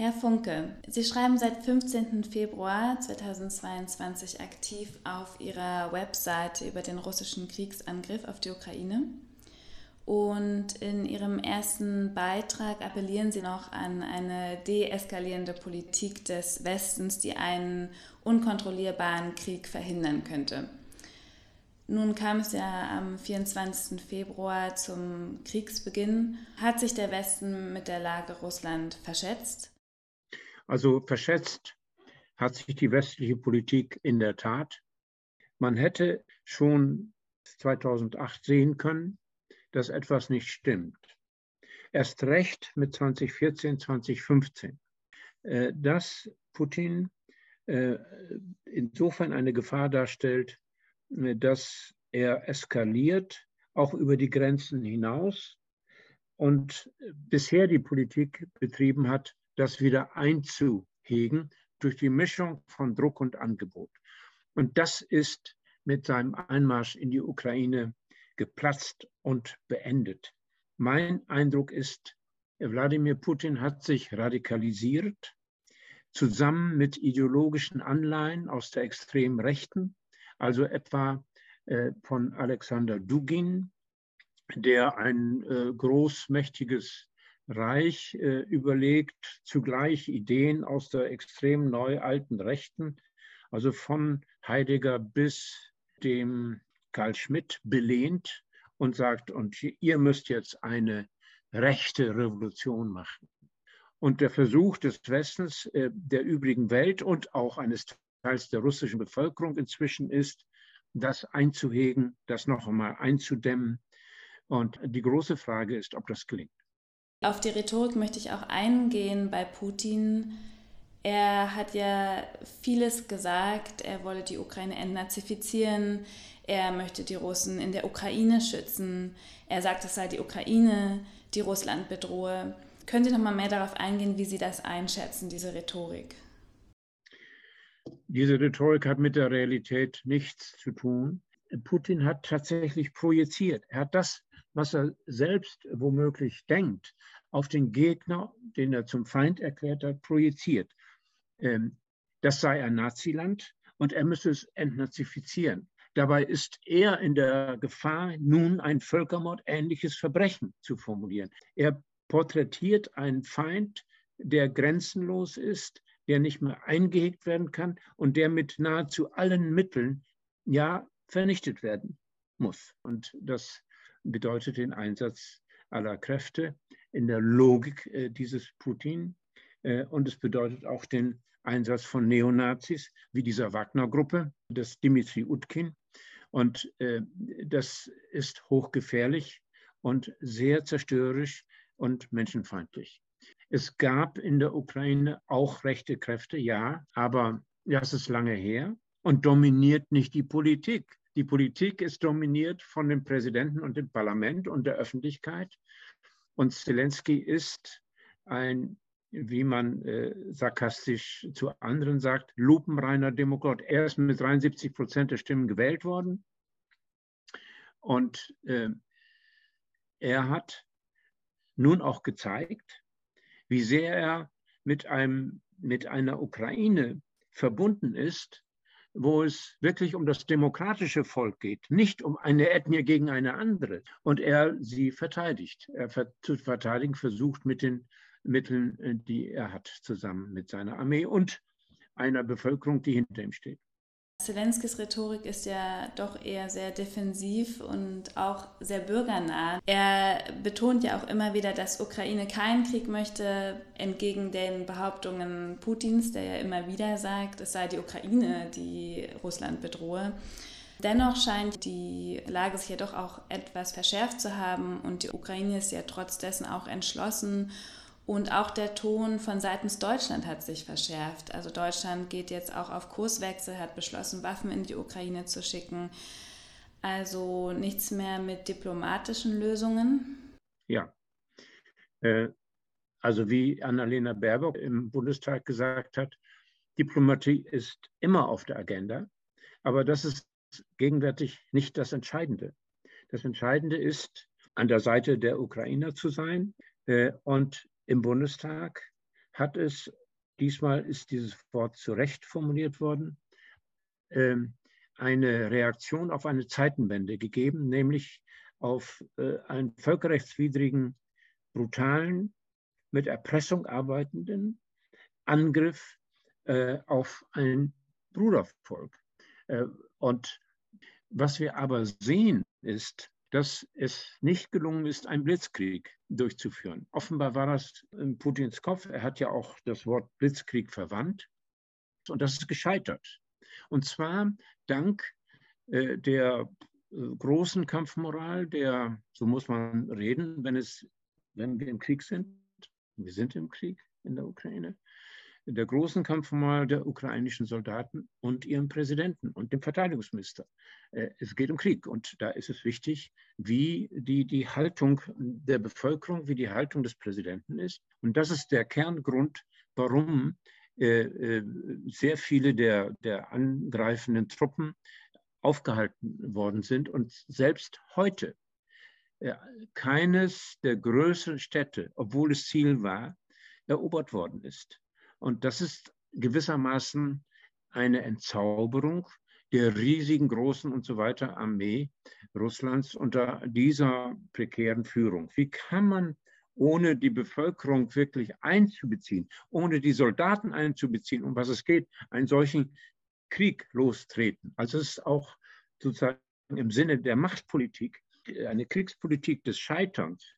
Herr Funke, Sie schreiben seit 15. Februar 2022 aktiv auf Ihrer Webseite über den russischen Kriegsangriff auf die Ukraine. Und in Ihrem ersten Beitrag appellieren Sie noch an eine deeskalierende Politik des Westens, die einen unkontrollierbaren Krieg verhindern könnte. Nun kam es ja am 24. Februar zum Kriegsbeginn. Hat sich der Westen mit der Lage Russland verschätzt? Also verschätzt hat sich die westliche Politik in der Tat. Man hätte schon 2008 sehen können, dass etwas nicht stimmt. Erst recht mit 2014, 2015. Äh, dass Putin äh, insofern eine Gefahr darstellt, äh, dass er eskaliert, auch über die Grenzen hinaus und bisher die Politik betrieben hat, das wieder einzuhegen durch die Mischung von Druck und Angebot. Und das ist mit seinem Einmarsch in die Ukraine geplatzt und beendet. Mein Eindruck ist, Wladimir Putin hat sich radikalisiert, zusammen mit ideologischen Anleihen aus der extremen Rechten, also etwa äh, von Alexander Dugin, der ein äh, großmächtiges Reich äh, überlegt, zugleich Ideen aus der extrem neu alten Rechten, also von Heidegger bis dem Karl Schmidt belehnt und sagt, und ihr müsst jetzt eine rechte Revolution machen. Und der Versuch des Westens, äh, der übrigen Welt und auch eines Teils der russischen Bevölkerung inzwischen ist, das einzuhegen, das noch einmal einzudämmen. Und die große Frage ist, ob das gelingt. Auf die Rhetorik möchte ich auch eingehen bei Putin. Er hat ja vieles gesagt. Er wolle die Ukraine entnazifizieren. Er möchte die Russen in der Ukraine schützen. Er sagt, es sei die Ukraine, die Russland bedrohe. Können Sie noch mal mehr darauf eingehen, wie Sie das einschätzen, diese Rhetorik? Diese Rhetorik hat mit der Realität nichts zu tun. Putin hat tatsächlich projiziert. Er hat das was er selbst womöglich denkt, auf den Gegner, den er zum Feind erklärt hat, projiziert. Ähm, das sei ein Naziland und er müsse es entnazifizieren. Dabei ist er in der Gefahr, nun ein Völkermord-ähnliches Verbrechen zu formulieren. Er porträtiert einen Feind, der grenzenlos ist, der nicht mehr eingehegt werden kann und der mit nahezu allen Mitteln ja vernichtet werden muss. Und das bedeutet den Einsatz aller Kräfte in der Logik äh, dieses Putin. Äh, und es bedeutet auch den Einsatz von Neonazis wie dieser Wagner-Gruppe, das Dimitri Utkin. Und äh, das ist hochgefährlich und sehr zerstörerisch und menschenfeindlich. Es gab in der Ukraine auch rechte Kräfte, ja, aber das ist lange her und dominiert nicht die Politik. Die Politik ist dominiert von dem Präsidenten und dem Parlament und der Öffentlichkeit. Und Zelensky ist ein, wie man äh, sarkastisch zu anderen sagt, lupenreiner Demokrat. Er ist mit 73 Prozent der Stimmen gewählt worden. Und äh, er hat nun auch gezeigt, wie sehr er mit, einem, mit einer Ukraine verbunden ist, wo es wirklich um das demokratische Volk geht, nicht um eine Ethnie gegen eine andere. Und er sie verteidigt. Er zu verteidigen versucht mit den Mitteln, äh, die er hat, zusammen mit seiner Armee und einer Bevölkerung, die hinter ihm steht. Zelenskis Rhetorik ist ja doch eher sehr defensiv und auch sehr bürgernah. Er betont ja auch immer wieder, dass Ukraine keinen Krieg möchte, entgegen den Behauptungen Putins, der ja immer wieder sagt, es sei die Ukraine, die Russland bedrohe. Dennoch scheint die Lage sich ja doch auch etwas verschärft zu haben und die Ukraine ist ja trotz dessen auch entschlossen und auch der Ton von seitens Deutschland hat sich verschärft. Also Deutschland geht jetzt auch auf Kurswechsel, hat beschlossen, Waffen in die Ukraine zu schicken. Also nichts mehr mit diplomatischen Lösungen. Ja. Äh, also wie Annalena Baerbock im Bundestag gesagt hat, Diplomatie ist immer auf der Agenda, aber das ist gegenwärtig nicht das Entscheidende. Das Entscheidende ist, an der Seite der Ukrainer zu sein äh, und im Bundestag hat es, diesmal ist dieses Wort zu Recht formuliert worden, ähm, eine Reaktion auf eine Zeitenwende gegeben, nämlich auf äh, einen völkerrechtswidrigen, brutalen, mit Erpressung arbeitenden Angriff äh, auf ein Brudervolk. Äh, und was wir aber sehen, ist, dass es nicht gelungen ist, einen Blitzkrieg durchzuführen. Offenbar war das in Putins Kopf. Er hat ja auch das Wort Blitzkrieg verwandt. Und das ist gescheitert. Und zwar dank äh, der äh, großen Kampfmoral, der, so muss man reden, wenn, es, wenn wir im Krieg sind. Wir sind im Krieg in der Ukraine der großen Kampfmoral der ukrainischen Soldaten und ihrem Präsidenten und dem Verteidigungsminister. Äh, es geht um Krieg und da ist es wichtig, wie die, die Haltung der Bevölkerung, wie die Haltung des Präsidenten ist. Und das ist der Kerngrund, warum äh, äh, sehr viele der, der angreifenden Truppen aufgehalten worden sind und selbst heute keines der größeren Städte, obwohl es Ziel war, erobert worden ist. Und das ist gewissermaßen eine Entzauberung der riesigen, großen und so weiter Armee Russlands unter dieser prekären Führung. Wie kann man ohne die Bevölkerung wirklich einzubeziehen, ohne die Soldaten einzubeziehen, um was es geht, einen solchen Krieg lostreten? Also es ist auch sozusagen im Sinne der Machtpolitik eine Kriegspolitik des Scheiterns.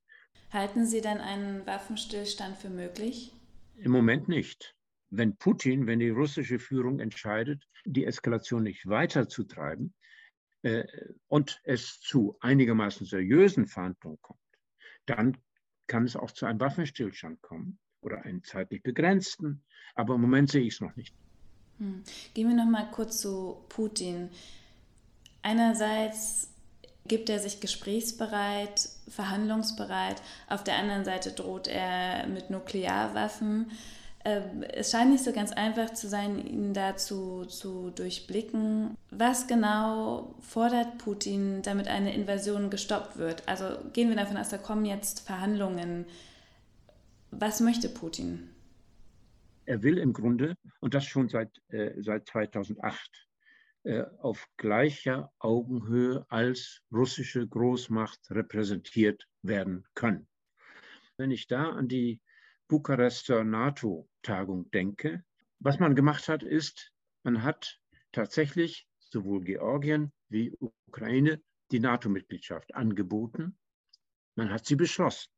Halten Sie dann einen Waffenstillstand für möglich? Im Moment nicht. Wenn Putin, wenn die russische Führung entscheidet, die Eskalation nicht weiterzutreiben äh, und es zu einigermaßen seriösen Verhandlungen kommt, dann kann es auch zu einem Waffenstillstand kommen oder einen zeitlich begrenzten. Aber im Moment sehe ich es noch nicht. Hm. Gehen wir noch mal kurz zu Putin. Einerseits gibt er sich gesprächsbereit, verhandlungsbereit. Auf der anderen Seite droht er mit Nuklearwaffen. Ähm, es scheint nicht so ganz einfach zu sein, ihn dazu zu durchblicken. Was genau fordert Putin, damit eine Invasion gestoppt wird? Also gehen wir davon aus, da kommen jetzt Verhandlungen. Was möchte Putin? Er will im Grunde, und das schon seit, äh, seit 2008, äh, auf gleicher Augenhöhe als russische Großmacht repräsentiert werden können. Wenn ich da an die Bukarester NATO-Tagung denke, was man gemacht hat, ist, man hat tatsächlich sowohl Georgien wie Ukraine die NATO-Mitgliedschaft angeboten. Man hat sie beschlossen,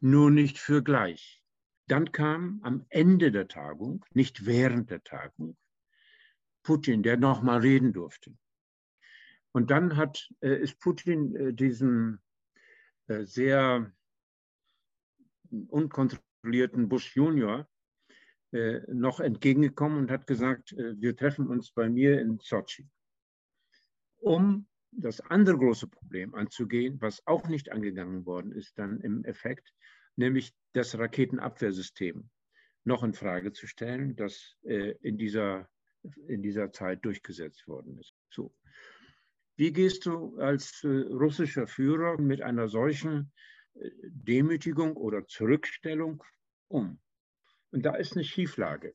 nur nicht für gleich. Dann kam am Ende der Tagung, nicht während der Tagung, Putin, der nochmal reden durfte. Und dann hat, äh, ist Putin äh, diesem äh, sehr unkontrollierten Bush Junior äh, noch entgegengekommen und hat gesagt, äh, wir treffen uns bei mir in Sochi, um das andere große Problem anzugehen, was auch nicht angegangen worden ist dann im Effekt, nämlich das Raketenabwehrsystem noch in Frage zu stellen, das äh, in dieser in dieser Zeit durchgesetzt worden ist. So. Wie gehst du als äh, russischer Führer mit einer solchen äh, Demütigung oder Zurückstellung um? Und da ist eine Schieflage.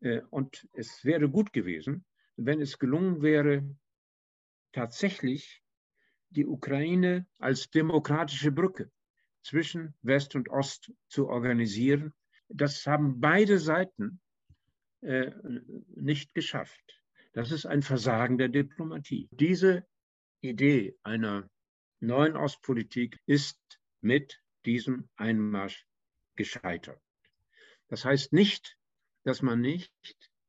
Äh, und es wäre gut gewesen, wenn es gelungen wäre, tatsächlich die Ukraine als demokratische Brücke zwischen West und Ost zu organisieren. Das haben beide Seiten äh, nicht geschafft. Das ist ein Versagen der Diplomatie. Diese Idee einer neuen Ostpolitik ist mit diesem Einmarsch gescheitert. Das heißt nicht, dass man nicht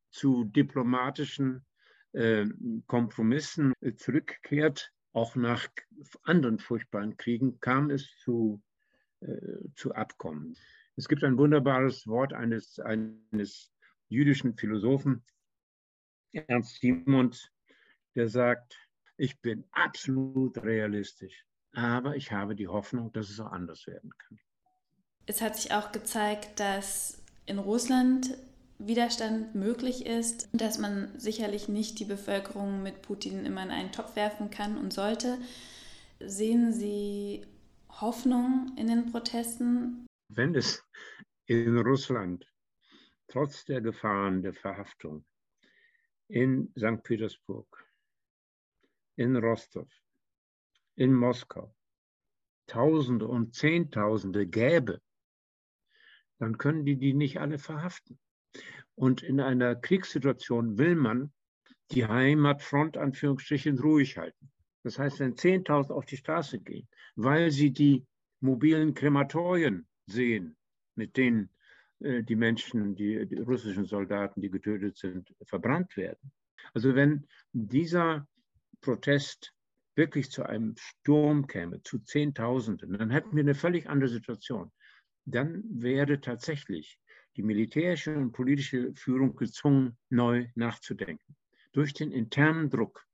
zu diplomatischen äh, Kompromissen zurückkehrt. Auch nach anderen furchtbaren Kriegen kam es zu, äh, zu Abkommen. Es gibt ein wunderbares Wort eines, eines jüdischen Philosophen Ernst Simons, der sagt, ich bin absolut realistisch, aber ich habe die Hoffnung, dass es auch anders werden kann. Es hat sich auch gezeigt, dass in Russland Widerstand möglich ist, dass man sicherlich nicht die Bevölkerung mit Putin immer in einen Topf werfen kann und sollte. Sehen Sie Hoffnung in den Protesten? Wenn es in Russland, trotz der Gefahren der Verhaftung, in St. Petersburg, in Rostov, in Moskau, Tausende und Zehntausende gäbe, dann können die die nicht alle verhaften. Und in einer Kriegssituation will man die Heimatfront, Anführungsstrichen, ruhig halten. Das heißt, wenn 10.000 auf die Straße gehen, weil sie die mobilen Krematorien sehen, mit denen die Menschen, die, die, russischen Soldaten, die getötet sind, verbrannt werden. Also wenn dieser Protest wirklich zu einem Sturm käme, zu Zehntausenden, dann hätten wir eine völlig andere Situation. Dann wäre tatsächlich die militärische und politische Führung gezwungen, neu nachzudenken. Durch den internen Druck.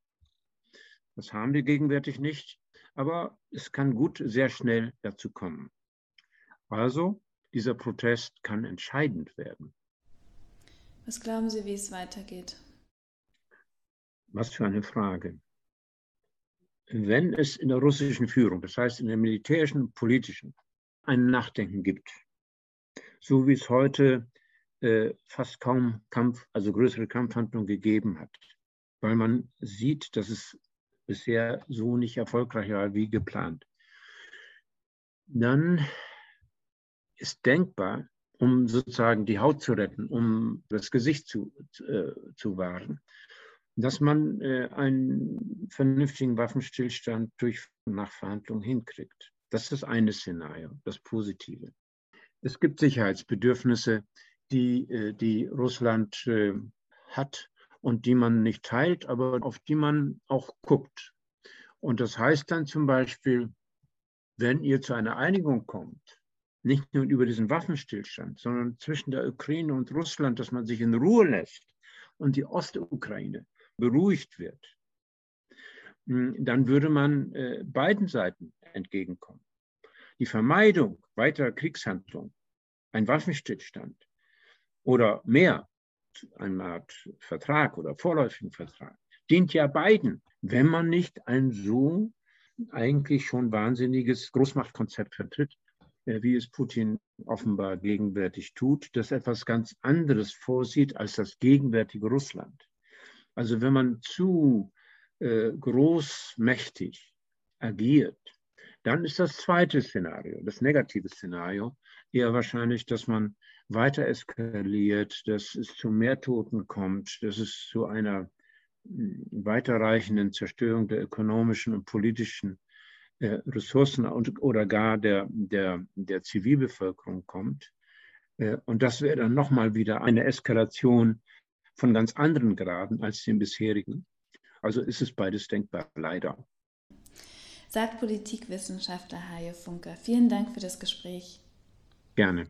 Das haben wir gegenwärtig nicht, aber es kann gut sehr schnell dazu kommen. Also, dieser Protest kann entscheidend werden. Was glauben Sie, wie es weitergeht? Was für eine Frage wenn es in der russischen Führung, das heißt in der militärischen und politischen, ein Nachdenken gibt, so wie es heute äh, fast kaum Kampf, also größere Kampfhandlungen gegeben hat, weil man sieht, dass es bisher so nicht erfolgreich war wie geplant, dann ist denkbar, um sozusagen die Haut zu retten, um das Gesicht zu, äh, zu wahren, dass man äh, einen vernünftigen Waffenstillstand durch Nachverhandlungen hinkriegt. Das ist eine Szenario, das Positive. Es gibt Sicherheitsbedürfnisse, die, äh, die Russland äh, hat und die man nicht teilt, aber auf die man auch guckt. Und das heißt dann zum Beispiel, wenn ihr zu einer Einigung kommt, nicht nur über diesen Waffenstillstand, sondern zwischen der Ukraine und Russland, dass man sich in Ruhe lässt und die Ostukraine beruhigt wird, hm, dann würde man äh, beiden Seiten entgegenkommen. Die Vermeidung weiterer Kriegshandlungen, ein Waffenstillstand oder mehr, eine Art Vertrag oder vorläufigen Vertrag, dient ja beiden, wenn man nicht ein so eigentlich schon wahnsinniges Großmachtkonzept vertritt, wie es Putin offenbar gegenwärtig tut, das etwas ganz anderes vorsieht als das gegenwärtige Russland. Also wenn man zu äh, großmächtig agiert, dann ist das zweite Szenario, das negative Szenario, eher wahrscheinlich, dass man weiter eskaliert, dass es zu mehr Toten kommt, dass es zu einer weiterreichenden Zerstörung der ökonomischen und politischen äh, Ressourcen und, oder gar der, der, der Zivilbevölkerung kommt. Äh, und das wäre dann nochmal wieder eine Eskalation von ganz anderen Graden als den bisherigen. Also ist es beides denkbar, leider. Sagt Politikwissenschaftler Hajo Funker. Vielen Dank für das Gespräch. Gerne.